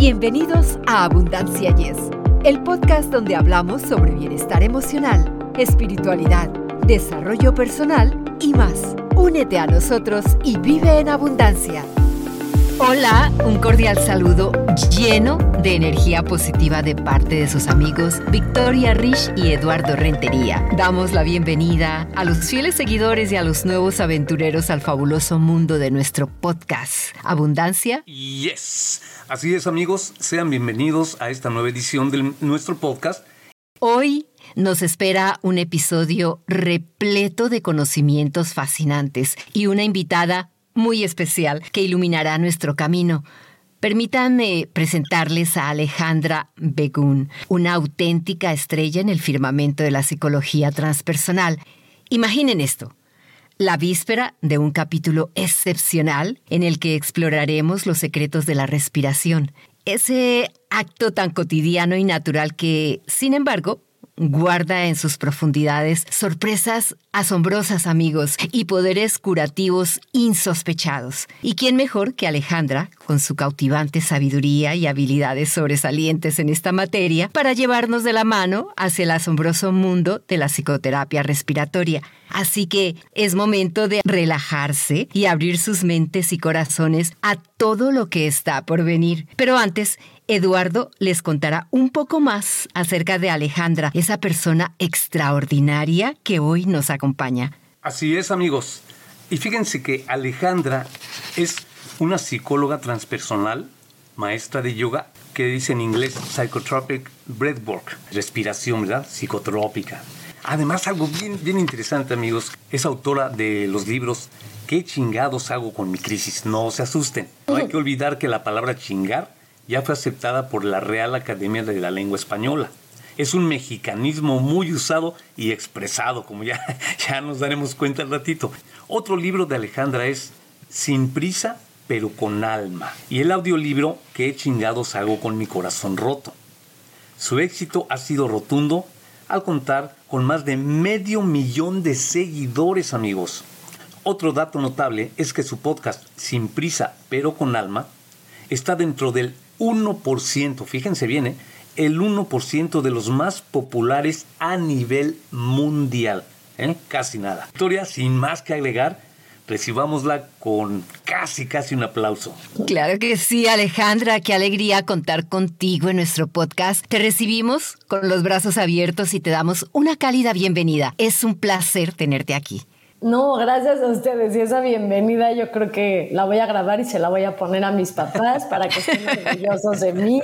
Bienvenidos a Abundancia Yes, el podcast donde hablamos sobre bienestar emocional, espiritualidad, desarrollo personal y más. Únete a nosotros y vive en abundancia. Hola, un cordial saludo lleno de energía positiva de parte de sus amigos Victoria Rich y Eduardo Rentería. Damos la bienvenida a los fieles seguidores y a los nuevos aventureros al fabuloso mundo de nuestro podcast Abundancia. Yes, así es amigos, sean bienvenidos a esta nueva edición de nuestro podcast. Hoy nos espera un episodio repleto de conocimientos fascinantes y una invitada muy especial que iluminará nuestro camino. Permítanme presentarles a Alejandra Begun, una auténtica estrella en el firmamento de la psicología transpersonal. Imaginen esto, la víspera de un capítulo excepcional en el que exploraremos los secretos de la respiración, ese acto tan cotidiano y natural que, sin embargo, guarda en sus profundidades sorpresas asombrosas, amigos, y poderes curativos insospechados. ¿Y quién mejor que Alejandra, con su cautivante sabiduría y habilidades sobresalientes en esta materia, para llevarnos de la mano hacia el asombroso mundo de la psicoterapia respiratoria? Así que es momento de relajarse y abrir sus mentes y corazones a todo lo que está por venir. Pero antes, Eduardo les contará un poco más acerca de Alejandra, esa persona extraordinaria que hoy nos acompaña. Así es, amigos. Y fíjense que Alejandra es una psicóloga transpersonal, maestra de yoga, que dice en inglés psychotropic breathwork, respiración, ¿verdad? Psicotrópica. Además, algo bien, bien interesante, amigos, es autora de los libros ¿Qué chingados hago con mi crisis? No se asusten. No hay que olvidar que la palabra chingar ya fue aceptada por la Real Academia de la Lengua Española. Es un mexicanismo muy usado y expresado, como ya, ya nos daremos cuenta al ratito. Otro libro de Alejandra es Sin prisa, pero con alma. Y el audiolibro ¿Qué chingados hago con mi corazón roto? Su éxito ha sido rotundo al contar con más de medio millón de seguidores, amigos. Otro dato notable es que su podcast Sin prisa, pero con alma está dentro del 1%, fíjense bien, ¿eh? el 1% de los más populares a nivel mundial. ¿eh? Casi nada. Victoria, sin más que agregar, recibámosla con casi, casi un aplauso. Claro que sí, Alejandra, qué alegría contar contigo en nuestro podcast. Te recibimos con los brazos abiertos y te damos una cálida bienvenida. Es un placer tenerte aquí. No, gracias a ustedes. Y esa bienvenida yo creo que la voy a grabar y se la voy a poner a mis papás para que estén orgullosos de mí.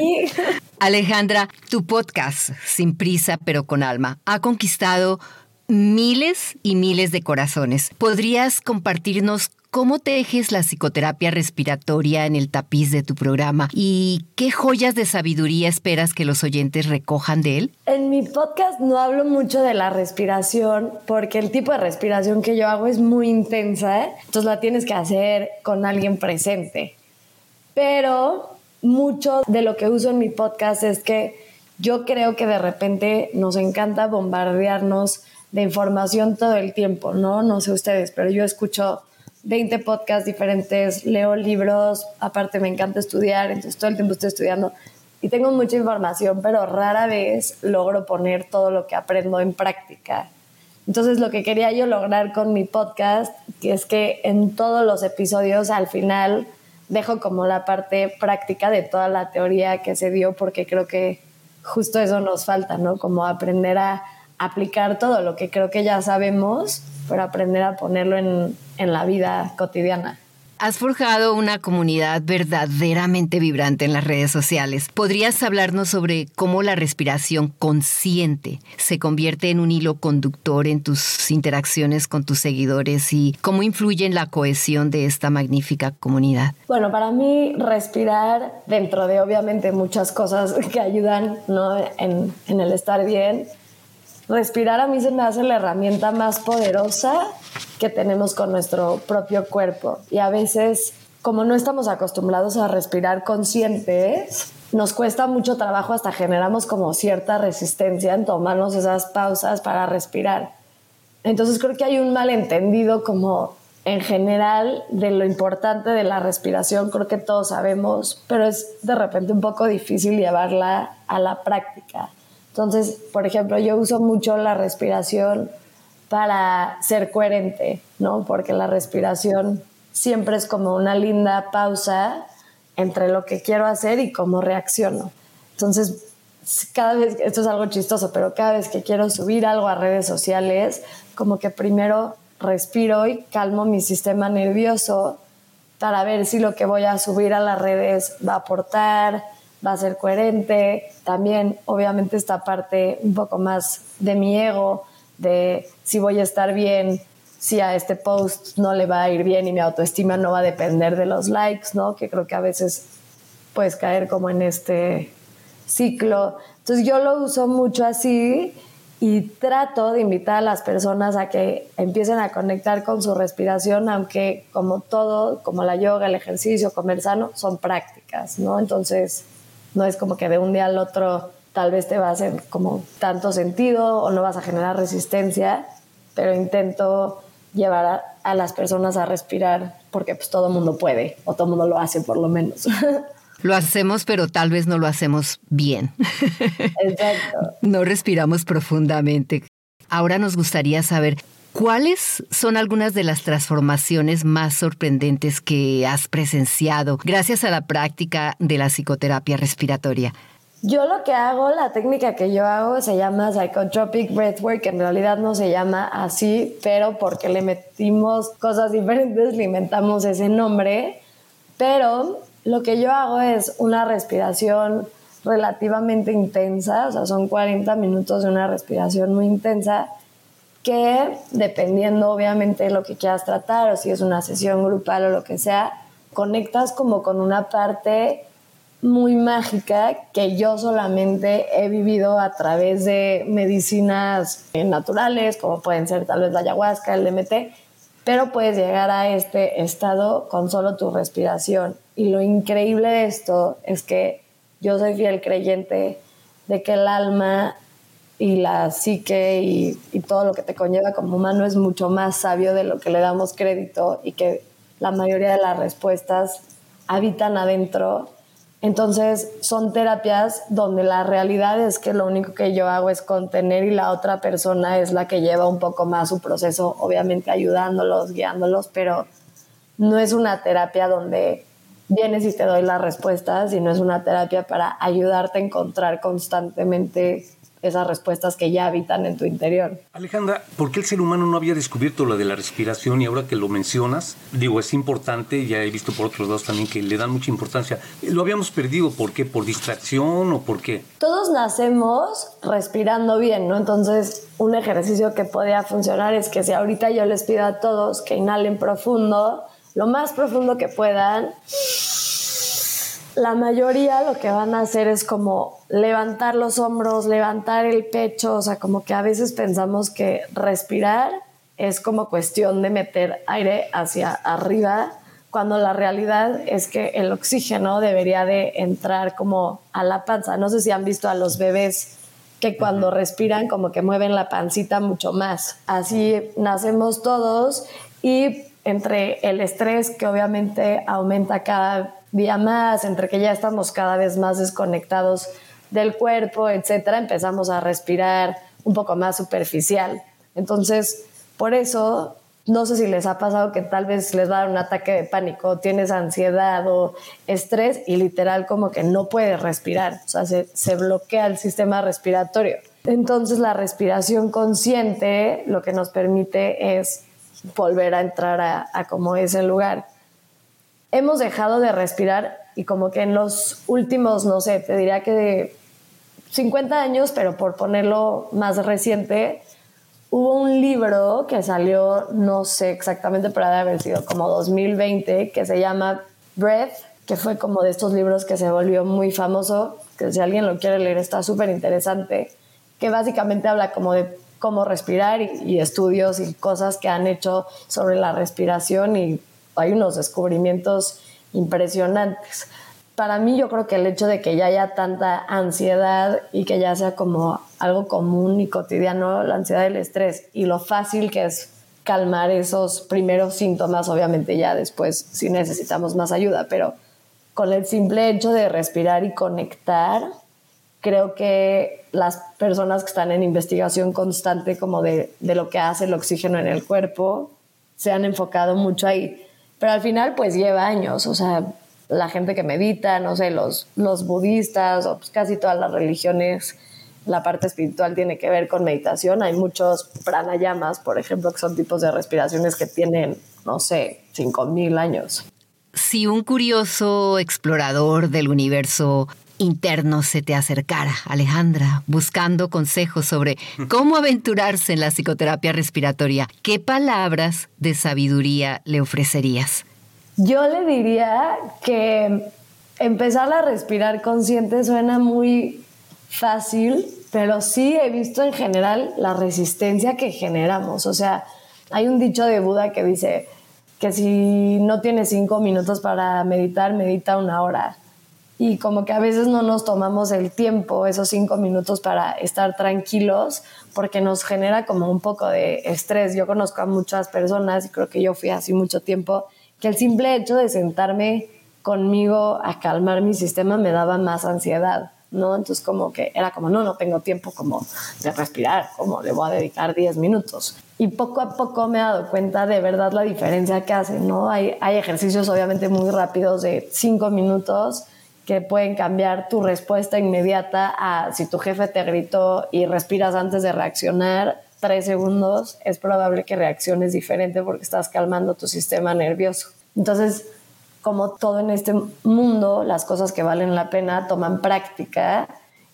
Alejandra, tu podcast, Sin prisa pero con alma, ha conquistado miles y miles de corazones. ¿Podrías compartirnos cómo tejes la psicoterapia respiratoria en el tapiz de tu programa y qué joyas de sabiduría esperas que los oyentes recojan de él? En mi podcast no hablo mucho de la respiración porque el tipo de respiración que yo hago es muy intensa, ¿eh? entonces la tienes que hacer con alguien presente. Pero mucho de lo que uso en mi podcast es que yo creo que de repente nos encanta bombardearnos de información todo el tiempo, ¿no? No sé ustedes, pero yo escucho 20 podcasts diferentes, leo libros, aparte me encanta estudiar, entonces todo el tiempo estoy estudiando y tengo mucha información, pero rara vez logro poner todo lo que aprendo en práctica. Entonces lo que quería yo lograr con mi podcast, es que en todos los episodios al final dejo como la parte práctica de toda la teoría que se dio, porque creo que justo eso nos falta, ¿no? Como aprender a aplicar todo lo que creo que ya sabemos, pero aprender a ponerlo en, en la vida cotidiana. Has forjado una comunidad verdaderamente vibrante en las redes sociales. ¿Podrías hablarnos sobre cómo la respiración consciente se convierte en un hilo conductor en tus interacciones con tus seguidores y cómo influye en la cohesión de esta magnífica comunidad? Bueno, para mí respirar, dentro de obviamente muchas cosas que ayudan ¿no? en, en el estar bien, respirar a mí se me hace la herramienta más poderosa que tenemos con nuestro propio cuerpo. Y a veces, como no estamos acostumbrados a respirar conscientes, nos cuesta mucho trabajo, hasta generamos como cierta resistencia en tomarnos esas pausas para respirar. Entonces creo que hay un malentendido como en general de lo importante de la respiración, creo que todos sabemos, pero es de repente un poco difícil llevarla a la práctica. Entonces, por ejemplo, yo uso mucho la respiración para ser coherente, ¿no? Porque la respiración siempre es como una linda pausa entre lo que quiero hacer y cómo reacciono. Entonces, cada vez, esto es algo chistoso, pero cada vez que quiero subir algo a redes sociales, como que primero respiro y calmo mi sistema nervioso para ver si lo que voy a subir a las redes va a aportar, va a ser coherente. También, obviamente, esta parte un poco más de mi ego, de si voy a estar bien, si a este post no le va a ir bien y mi autoestima no va a depender de los likes, ¿no? Que creo que a veces puedes caer como en este ciclo. Entonces yo lo uso mucho así y trato de invitar a las personas a que empiecen a conectar con su respiración, aunque como todo, como la yoga, el ejercicio, comer sano, son prácticas, ¿no? Entonces, no es como que de un día al otro tal vez te va a hacer como tanto sentido o no vas a generar resistencia, pero intento llevar a, a las personas a respirar porque pues todo el mundo puede o todo el mundo lo hace por lo menos. Lo hacemos, pero tal vez no lo hacemos bien. Exacto. No respiramos profundamente. Ahora nos gustaría saber cuáles son algunas de las transformaciones más sorprendentes que has presenciado gracias a la práctica de la psicoterapia respiratoria. Yo lo que hago, la técnica que yo hago se llama Psychotropic Breathwork, en realidad no se llama así, pero porque le metimos cosas diferentes, le inventamos ese nombre. Pero lo que yo hago es una respiración relativamente intensa, o sea, son 40 minutos de una respiración muy intensa, que dependiendo obviamente de lo que quieras tratar, o si es una sesión grupal o lo que sea, conectas como con una parte muy mágica que yo solamente he vivido a través de medicinas naturales, como pueden ser tal vez la ayahuasca, el DMT, pero puedes llegar a este estado con solo tu respiración. Y lo increíble de esto es que yo soy fiel creyente de que el alma y la psique y, y, todo lo que te conlleva como humano es mucho más sabio de lo que le damos crédito y que la mayoría de las respuestas habitan adentro. Entonces son terapias donde la realidad es que lo único que yo hago es contener y la otra persona es la que lleva un poco más su proceso, obviamente ayudándolos, guiándolos, pero no es una terapia donde vienes y te doy las respuestas, sino es una terapia para ayudarte a encontrar constantemente esas respuestas que ya habitan en tu interior. Alejandra, ¿por qué el ser humano no había descubierto lo de la respiración y ahora que lo mencionas, digo, es importante, ya he visto por otros dos también que le dan mucha importancia. ¿Lo habíamos perdido por qué? ¿Por distracción o por qué? Todos nacemos respirando bien, ¿no? Entonces, un ejercicio que podría funcionar es que si ahorita yo les pido a todos que inhalen profundo, lo más profundo que puedan, la mayoría lo que van a hacer es como levantar los hombros, levantar el pecho, o sea, como que a veces pensamos que respirar es como cuestión de meter aire hacia arriba, cuando la realidad es que el oxígeno debería de entrar como a la panza. No sé si han visto a los bebés que cuando respiran como que mueven la pancita mucho más. Así nacemos todos y entre el estrés que obviamente aumenta cada día más, entre que ya estamos cada vez más desconectados del cuerpo, etcétera, empezamos a respirar un poco más superficial. Entonces, por eso, no sé si les ha pasado que tal vez les va a dar un ataque de pánico, tienes ansiedad o estrés y literal como que no puedes respirar, o sea, se, se bloquea el sistema respiratorio. Entonces, la respiración consciente lo que nos permite es volver a entrar a, a como es el lugar hemos dejado de respirar y como que en los últimos, no sé, te diría que de 50 años, pero por ponerlo más reciente, hubo un libro que salió, no sé exactamente, pero debe haber sido como 2020, que se llama Breath, que fue como de estos libros que se volvió muy famoso, que si alguien lo quiere leer está súper interesante, que básicamente habla como de cómo respirar y, y, estudios y cosas que han hecho sobre la respiración y hay unos descubrimientos impresionantes. Para mí yo creo que el hecho de que ya haya tanta ansiedad y que ya sea como algo común y cotidiano, la ansiedad y el estrés, y lo fácil que es calmar esos primeros síntomas, obviamente ya después si necesitamos más ayuda, pero con el simple hecho de respirar y conectar, creo que las personas que están en investigación constante como de, de, lo que hace el oxígeno en el cuerpo se han enfocado mucho ahí. Pero al final pues lleva años, o sea, la gente que medita, no sé, los, los budistas o pues casi todas las religiones, la parte espiritual tiene que ver con meditación. Hay muchos pranayamas, por ejemplo, que son tipos de respiraciones que tienen, no sé, 5.000 años. Si un curioso explorador del universo interno se te acercara, Alejandra, buscando consejos sobre cómo aventurarse en la psicoterapia respiratoria, ¿qué palabras de sabiduría le ofrecerías? Yo le diría que empezar a respirar consciente suena muy fácil, pero sí he visto en general la resistencia que generamos. O sea, hay un dicho de Buda que dice que si no tienes cinco minutos para meditar, medita una hora. Y como que a veces no nos tomamos el tiempo, esos cinco minutos para estar tranquilos, porque nos genera como un poco de estrés. Yo conozco a muchas personas y creo que yo fui así mucho tiempo que el simple hecho de sentarme conmigo a calmar mi sistema me daba más ansiedad, ¿no? Entonces como que era como, no, no tengo tiempo como de respirar, como le voy a dedicar 10 minutos. Y poco a poco me he dado cuenta de verdad la diferencia que hace, ¿no? Hay, hay ejercicios obviamente muy rápidos de 5 minutos que pueden cambiar tu respuesta inmediata a si tu jefe te gritó y respiras antes de reaccionar, tres segundos, es probable que reacciones diferente porque estás calmando tu sistema nervioso. Entonces, como todo en este mundo, las cosas que valen la pena toman práctica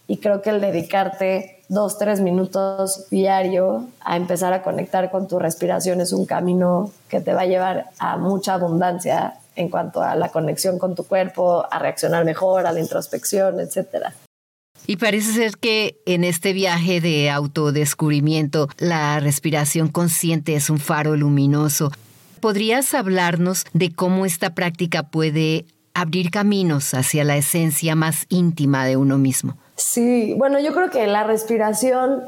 y creo que el dedicarte dos, tres minutos diario a empezar a conectar con tu respiración es un camino que te va a llevar a mucha abundancia en cuanto a la conexión con tu cuerpo, a reaccionar mejor, a la introspección, etcétera. Y parece ser que en este viaje de autodescubrimiento, la respiración consciente es un faro luminoso. ¿Podrías hablarnos de cómo esta práctica puede abrir caminos hacia la esencia más íntima de uno mismo? Sí, bueno, yo creo que la respiración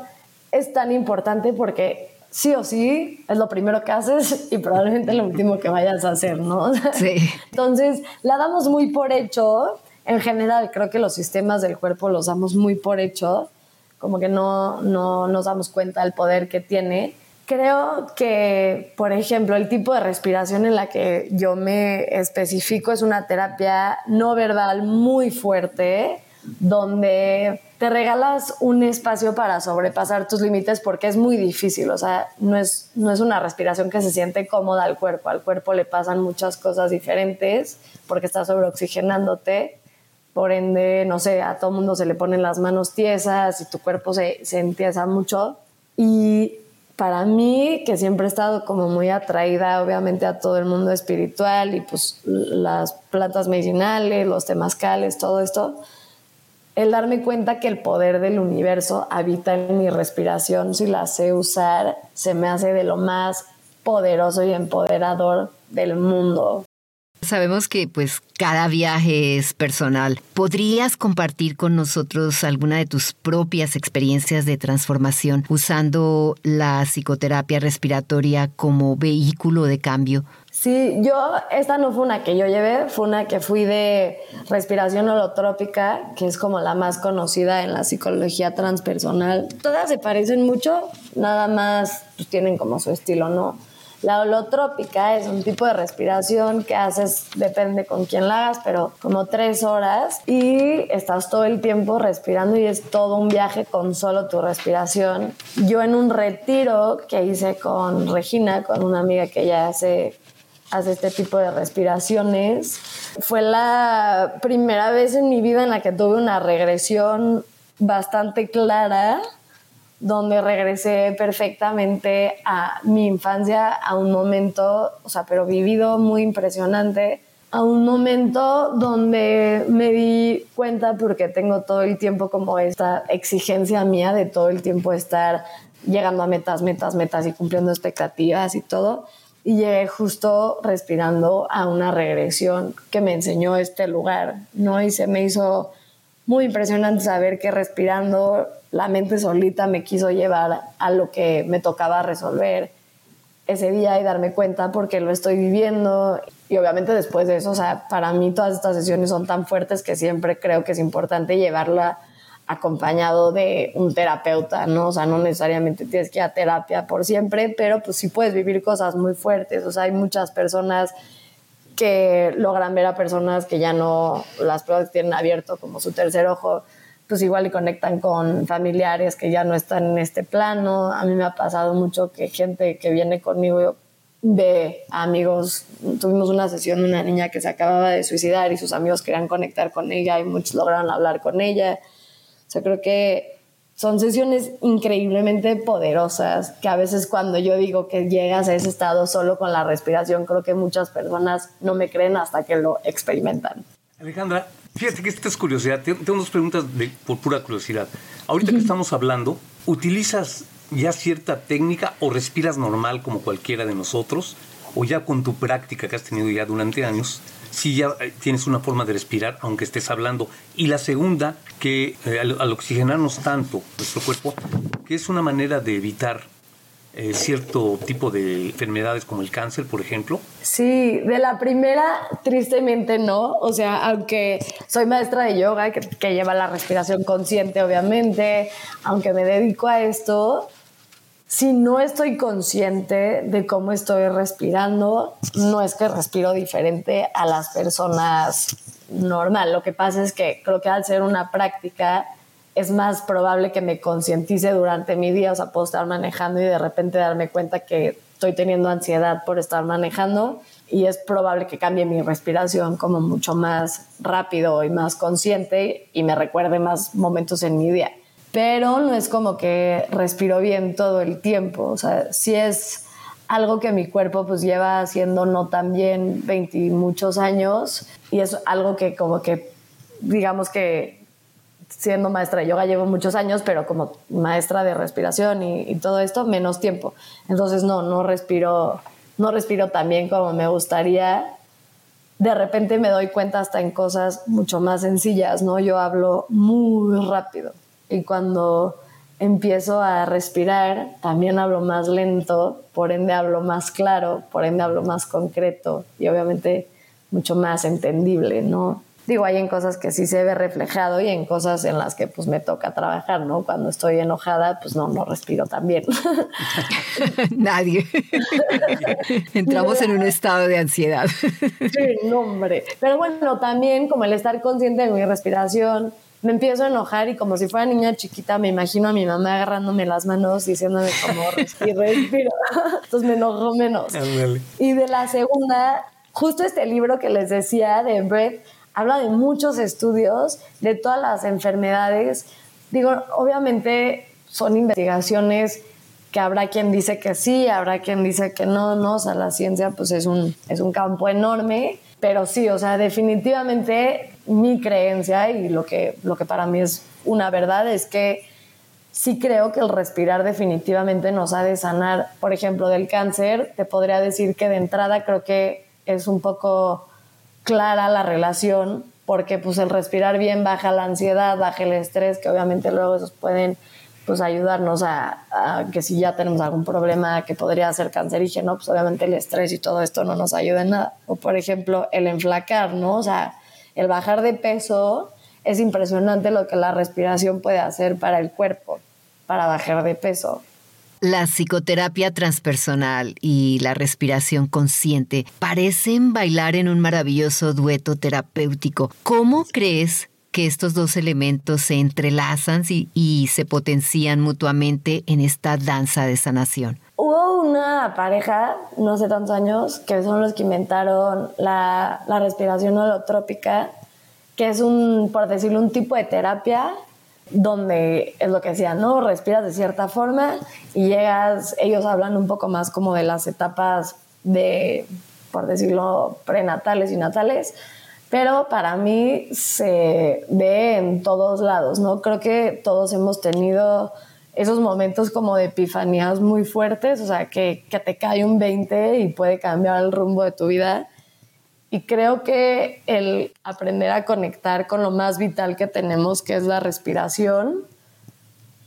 es tan importante porque sí o sí es lo primero que haces y probablemente lo último que vayas a hacer, ¿no? Sí. Entonces, la damos muy por hecho en general creo que los sistemas del cuerpo los damos muy por hecho, como que no, no nos damos cuenta del poder que tiene. Creo que, por ejemplo, el tipo de respiración en la que yo me especifico es una terapia no verbal muy fuerte, donde te regalas un espacio para sobrepasar tus límites porque es muy difícil, o sea, no es, no es una respiración que se siente cómoda al cuerpo, al cuerpo le pasan muchas cosas diferentes porque está sobreoxigenándote por ende, no sé, a todo mundo se le ponen las manos tiesas y tu cuerpo se, se entiesa mucho. Y para mí, que siempre he estado como muy atraída, obviamente, a todo el mundo espiritual y pues las plantas medicinales, los temazcales, todo esto, el darme cuenta que el poder del universo habita en mi respiración, si la sé usar, se me hace de lo más poderoso y empoderador del mundo. Sabemos que pues cada viaje es personal. ¿Podrías compartir con nosotros alguna de tus propias experiencias de transformación usando la psicoterapia respiratoria como vehículo de cambio? Sí, yo, esta no fue una que yo llevé, fue una que fui de respiración holotrópica, que es como la más conocida en la psicología transpersonal. Todas se parecen mucho, nada más pues, tienen como su estilo, ¿no? La holotrópica es un tipo de respiración que haces, depende con quién la hagas, pero como tres horas y estás todo el tiempo respirando y es todo un viaje con solo tu respiración. Yo en un retiro que hice con Regina, con una amiga que ya hace hace este tipo de respiraciones. Fue la primera vez en mi vida en la que tuve una regresión bastante clara donde regresé perfectamente a mi infancia, a un momento, o sea, pero vivido muy impresionante, a un momento donde me di cuenta porque tengo todo el tiempo como esta exigencia mía de todo el tiempo estar llegando a metas, metas, metas y cumpliendo expectativas y todo. Y llegué justo respirando a una regresión que me enseñó este lugar, ¿no? Y se me hizo muy impresionante saber que respirando la mente solita me quiso llevar a lo que me tocaba resolver ese día y darme cuenta porque lo estoy viviendo. Y obviamente después de eso, o sea, para mí todas estas sesiones son tan fuertes que siempre creo que es importante llevarla acompañado de un terapeuta, ¿no? O sea, no necesariamente tienes que ir a terapia por siempre, pero pues sí puedes vivir cosas muy fuertes. O sea, hay muchas personas que logran ver a personas que ya no, las pruebas tienen abierto como su tercer ojo, pues igual y conectan con familiares que ya no están en este plano. A mí me ha pasado mucho que gente que viene conmigo ve a amigos. Tuvimos una sesión de una niña que se acababa de suicidar y sus amigos querían conectar con ella y muchos lograron hablar con ella. O sea, creo que son sesiones increíblemente poderosas que a veces cuando yo digo que llegas a ese estado solo con la respiración, creo que muchas personas no me creen hasta que lo experimentan. Alejandra, fíjate que esta es curiosidad. Tengo dos preguntas por pura curiosidad. Ahorita que estamos hablando, ¿utilizas ya cierta técnica o respiras normal como cualquiera de nosotros? ¿O ya con tu práctica que has tenido ya durante años, si ya eh, tienes una forma de respirar aunque estés hablando. Y la segunda, que eh, al, oxigenarnos tanto nuestro cuerpo, que es una manera de evitar eh, cierto tipo de enfermedades como el cáncer, por ejemplo? Sí, de la primera, tristemente no. O sea, aunque soy maestra de yoga, que, que lleva la respiración consciente, obviamente, aunque me dedico a esto, si no estoy consciente de cómo estoy respirando, no es que respiro diferente a las personas normal. Lo que pasa es que creo que al ser una práctica es más probable que me concientice durante mi día, o sea, puedo estar manejando y de repente darme cuenta que estoy teniendo ansiedad por estar manejando y es probable que cambie mi respiración como mucho más rápido y más consciente y me recuerde más momentos en mi día pero no es como que respiro bien todo el tiempo. O sea, sí es algo que mi cuerpo pues lleva haciendo no tan bien 20 muchos años y es algo que como que digamos que siendo maestra de yoga llevo muchos años, pero como maestra de respiración y, y, todo esto, menos tiempo. Entonces no, no respiro, no respiro tan bien como me gustaría. De repente me doy cuenta hasta en cosas mucho más sencillas, ¿no? Yo hablo muy rápido y cuando empiezo a respirar, también hablo más lento, por ende hablo más claro, por ende hablo más concreto y obviamente mucho más entendible, ¿no? Digo, hay en cosas que sí se ve reflejado y en cosas en las que pues me toca trabajar, ¿no? Cuando estoy enojada, pues no, no respiro tan bien. Nadie. Entramos en un estado de ansiedad. sí, no, hombre. Pero bueno, también como el estar consciente de mi respiración, me empiezo a enojar y como si fuera niña chiquita me imagino a mi mamá agarrándome las manos diciéndome como respiro, respiro. Entonces me enojo menos. Y de la segunda, justo este libro que les decía de Breath, habla de muchos estudios de todas las enfermedades. Digo, obviamente son investigaciones que habrá quien dice que sí, habrá quien dice que no, no, o sea, la ciencia pues es un, es un campo enorme, pero sí, o sea, definitivamente mi creencia y lo que, lo que para mí es una verdad es que sí creo que el respirar definitivamente nos ha de sanar. Por ejemplo, del cáncer, te podría decir que de entrada creo que es un poco clara la relación, porque pues el respirar bien baja la ansiedad, baja el estrés, que obviamente luego esos pueden pues ayudarnos a, a, que si ya tenemos algún problema que podría ser cancerígeno, pues obviamente el estrés y todo esto no nos ayuda en nada. O por ejemplo, el enflacar, ¿no? O sea, el bajar de peso, es impresionante lo que la respiración puede hacer para el cuerpo, para bajar de peso. La psicoterapia transpersonal y la respiración consciente parecen bailar en un maravilloso dueto terapéutico. ¿Cómo crees que estos dos elementos se entrelazan y, se potencian mutuamente en esta danza de sanación? Hubo una pareja, no sé tantos años, que son los que inventaron la, la respiración holotrópica, que es un, por decirlo, un tipo de terapia donde es lo que decía, ¿no? Respiras de cierta forma y llegas, ellos hablan un poco más como de las etapas de, por decirlo, prenatales y natales, pero para mí se ve en todos lados, ¿no? Creo que todos hemos tenido esos momentos como de epifanías muy fuertes, o sea, que, que te cae un 20 y puede cambiar el rumbo de tu vida. Y creo que el aprender a conectar con lo más vital que tenemos, que es la respiración,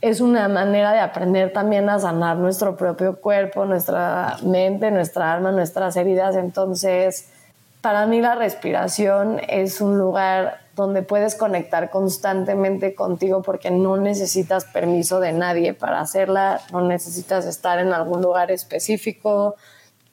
es una manera de aprender también a sanar nuestro propio cuerpo, nuestra mente, nuestra alma, nuestras heridas. Entonces, para mí la respiración es un lugar donde puedes conectar constantemente contigo porque no necesitas permiso de nadie para hacerla, no necesitas estar en algún lugar específico,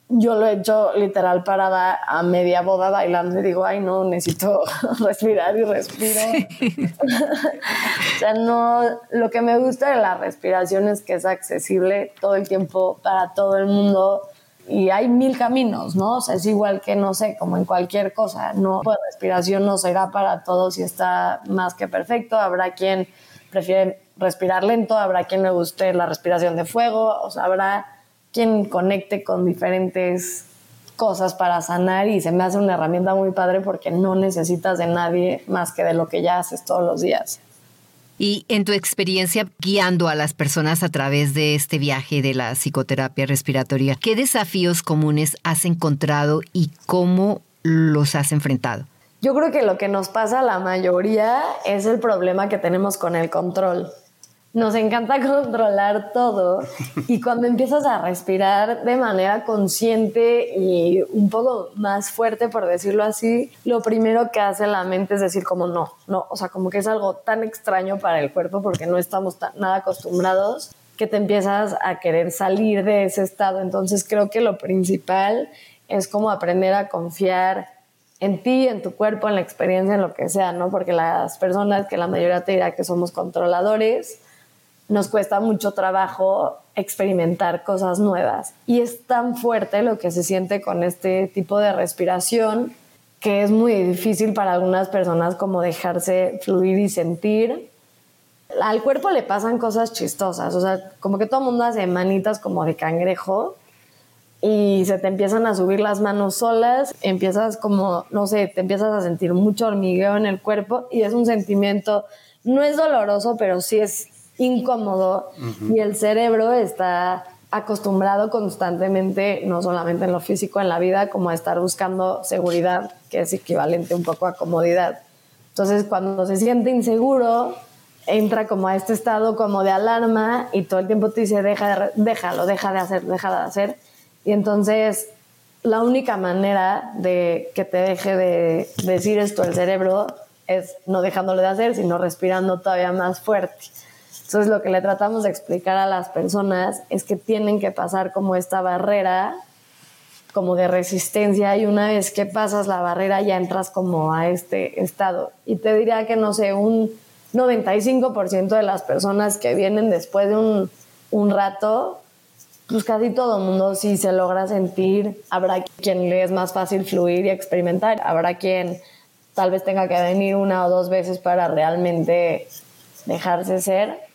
yo lo he hecho literal parada a media boda bailando y digo, ay no, necesito respirar y respiro. o sea, no, lo que me gusta de la respiración es que es accesible todo el tiempo para todo el mundo y hay mil caminos, ¿no? O sea, es igual que, no sé, como en cualquier cosa, no, la respiración no será para todos y está más que perfecto, habrá quien prefiere respirar lento, habrá quien le guste la respiración de fuego, o sea, habrá quien conecte con diferentes cosas para sanar y se me hace una herramienta muy padre porque no necesitas de nadie más que de lo que ya haces todos los días. Y en tu experiencia guiando a las personas a través de este viaje de la psicoterapia respiratoria, ¿qué desafíos comunes has encontrado y cómo los has enfrentado? Yo creo que lo que nos pasa a la mayoría es el problema que tenemos con el control nos encanta controlar todo y cuando empiezas a respirar de manera consciente y un poco más fuerte, por decirlo así, lo primero que hace la mente es decir como no, no, o sea, como que es algo tan extraño para el cuerpo porque no estamos nada acostumbrados que te empiezas a querer salir de ese estado. Entonces creo que lo principal es como aprender a confiar en ti, en tu cuerpo, en la experiencia, en lo que sea, ¿no? Porque las personas que la mayoría te dirá que somos controladores, nos cuesta mucho trabajo experimentar cosas nuevas. Y es tan fuerte lo que se siente con este tipo de respiración que es muy difícil para algunas personas como dejarse fluir y sentir. Al cuerpo le pasan cosas chistosas, o sea, como que todo el mundo hace manitas como de cangrejo y se te empiezan a subir las manos solas, empiezas como, no sé, te empiezas a sentir mucho hormigueo en el cuerpo y es un sentimiento, no es doloroso, pero sí es incómodo y el cerebro está acostumbrado constantemente, no solamente en lo físico, en la vida, como a estar buscando seguridad, que es equivalente un poco a comodidad. Entonces, cuando se siente inseguro, entra como a este estado como de alarma y todo el tiempo te dice, deja déjalo, deja de hacer, deja de hacer. Y entonces, la única manera de que te deje de decir esto el cerebro es no dejándolo de hacer, sino respirando todavía más fuerte. Entonces lo que le tratamos de explicar a las personas es que tienen que pasar como esta barrera como de resistencia y una vez que pasas la barrera ya entras como a este estado. Y te diría que no sé, un 95% de las personas que vienen después de un, un rato, pues casi todo el mundo sí se logra sentir. Habrá quien le es más fácil fluir y experimentar. Habrá quien tal vez tenga que venir una o dos veces para realmente dejarse ser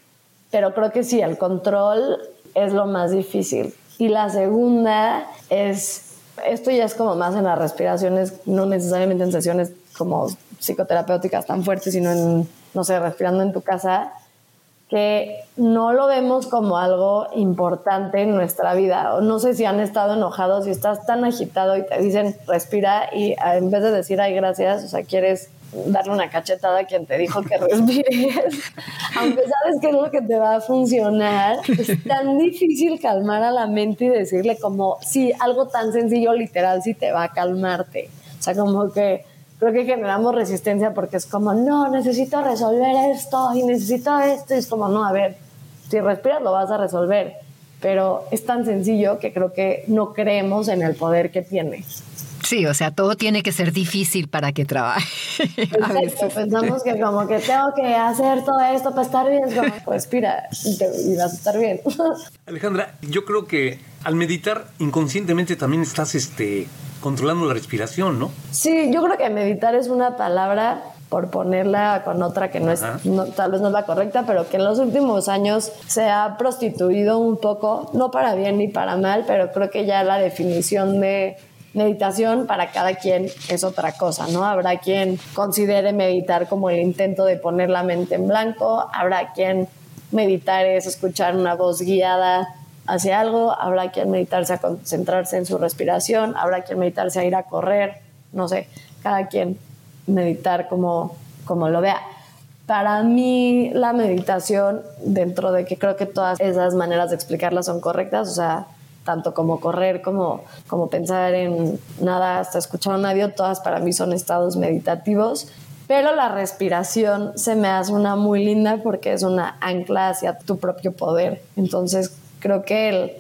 pero creo que sí, el control es lo más difícil. Y la segunda es, esto ya es como más en las respiraciones, no necesariamente en sesiones como psicoterapéuticas tan fuertes, sino en, no sé, respirando en tu casa, que no lo vemos como algo importante en nuestra vida. O no sé si han estado enojados y estás tan agitado y te dicen respira y en vez de decir ay gracias, o sea, quieres darle una cachetada a quien te dijo que respires, aunque sabes que es lo que te va a funcionar, es tan difícil calmar a la mente y decirle como, sí, algo tan sencillo literal sí te va a calmarte. O sea, como que creo que generamos resistencia porque es como, no, necesito resolver esto y necesito esto. Y es como, no, a ver, si respiras lo vas a resolver. Pero es tan sencillo que creo que no creemos en el poder que tiene. Sí, o sea, todo tiene que ser difícil para que trabaje. Exacto, pensamos que como que tengo que hacer todo esto para estar bien, como, pues respira y, vas a estar bien. Alejandra, yo creo que al meditar inconscientemente también estás este, controlando la respiración, ¿no? Sí, yo creo que meditar es una palabra por ponerla con otra que no es, tal vez no es la correcta, pero que en los últimos años se ha prostituido un poco, no para bien ni para mal, pero creo que ya la definición de meditación para cada quien es otra cosa, ¿no? Habrá quien considere meditar como el intento de poner la mente en blanco, habrá quien meditar es escuchar una voz guiada hacia algo, habrá quien meditarse a concentrarse en su respiración, habrá quien meditarse a ir a correr, no sé, cada quien meditar como, como lo vea. para mí la meditación, dentro de que creo que todas esas maneras de explicarla son correctas, o sea, tanto como correr, como, como pensar en nada, hasta escuchar un audio, todas para mí son estados meditativos. Pero la respiración se me hace una muy linda porque es una ancla hacia tu propio poder. Entonces creo que el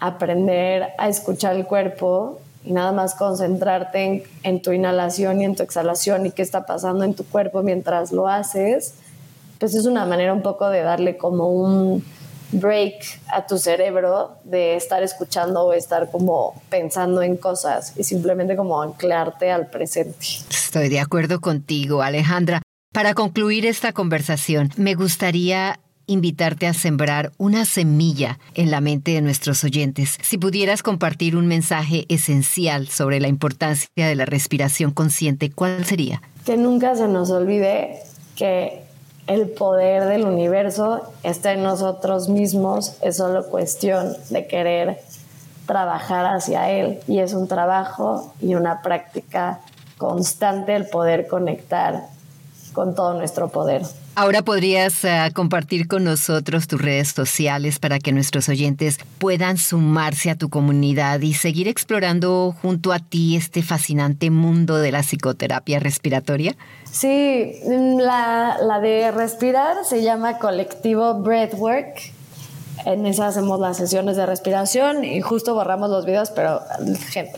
aprender a escuchar el cuerpo y nada más concentrarte en, en, tu inhalación y en tu exhalación y qué está pasando en tu cuerpo mientras lo haces, pues es una manera un poco de darle como un break a tu cerebro de estar escuchando o estar como pensando en cosas y simplemente como anclarte al presente. Estoy de acuerdo contigo, Alejandra. Para concluir esta conversación, me gustaría invitarte a sembrar una semilla en la mente de nuestros oyentes. Si pudieras compartir un mensaje esencial sobre la importancia de la respiración consciente, ¿cuál sería? Que nunca se nos olvide que el poder del universo está en nosotros mismos, es solo cuestión de querer trabajar hacia él y es un trabajo y una práctica constante el poder conectar con todo nuestro poder. Ahora podrías uh, compartir con nosotros tus redes sociales para que nuestros oyentes puedan sumarse a tu comunidad y seguir explorando junto a ti este fascinante mundo de la psicoterapia respiratoria. Sí, la, la de respirar se llama colectivo Breathwork. En esa hacemos las sesiones de respiración y justo borramos los videos, pero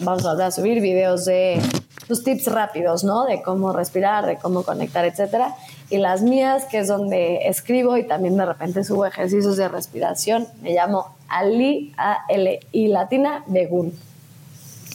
vamos a subir videos de tus tips rápidos, ¿no? De cómo respirar, de cómo conectar, etcétera. Y las mías, que es donde escribo y también de repente subo ejercicios de respiración, me llamo Ali, A-L-I latina, Begun.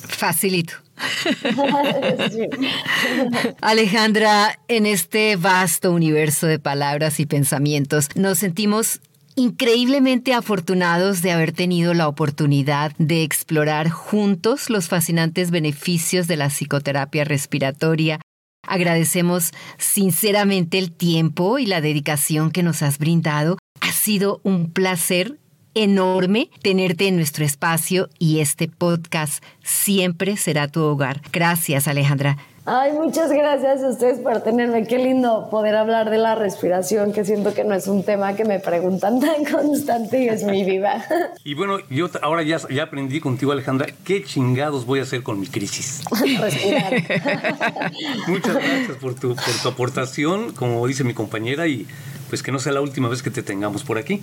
Facilito. Alejandra, en este vasto universo de palabras y pensamientos, nos sentimos increíblemente afortunados de haber tenido la oportunidad de explorar juntos los fascinantes beneficios de la psicoterapia respiratoria. Agradecemos sinceramente el tiempo y la dedicación que nos has brindado. Ha sido un placer enorme tenerte en nuestro espacio y este podcast siempre será tu hogar. Gracias, Alejandra. Ay, muchas gracias a ustedes por tenerme. Qué lindo poder hablar de la respiración, que siento que no es un tema que me preguntan tan constante y es mi vida. Y bueno, yo ahora ya, ya aprendí contigo, Alejandra, qué chingados voy a hacer con mi crisis. Respirar. muchas gracias por tu, por tu aportación, como dice mi compañera, y pues que no sea la última vez que te tengamos por aquí.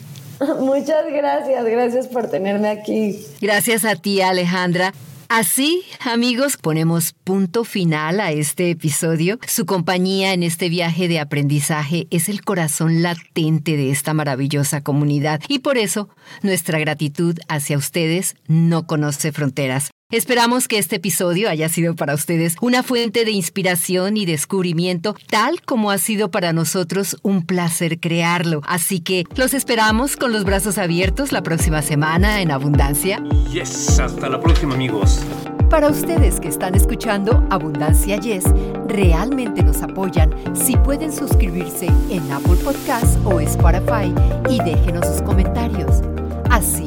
Muchas gracias, gracias por tenerme aquí. Gracias a ti, Alejandra. Así, amigos, ponemos punto final a este episodio. Su compañía en este viaje de aprendizaje es el corazón latente de esta maravillosa comunidad y por eso nuestra gratitud hacia ustedes no conoce fronteras. Esperamos que este episodio haya sido para ustedes una fuente de inspiración y descubrimiento, tal como ha sido para nosotros un placer crearlo. Así que los esperamos con los brazos abiertos la próxima semana en Abundancia. Yes, hasta la próxima amigos. Para ustedes que están escuchando Abundancia Yes, realmente nos apoyan si pueden suscribirse en Apple Podcasts o Spotify y déjenos sus comentarios. Así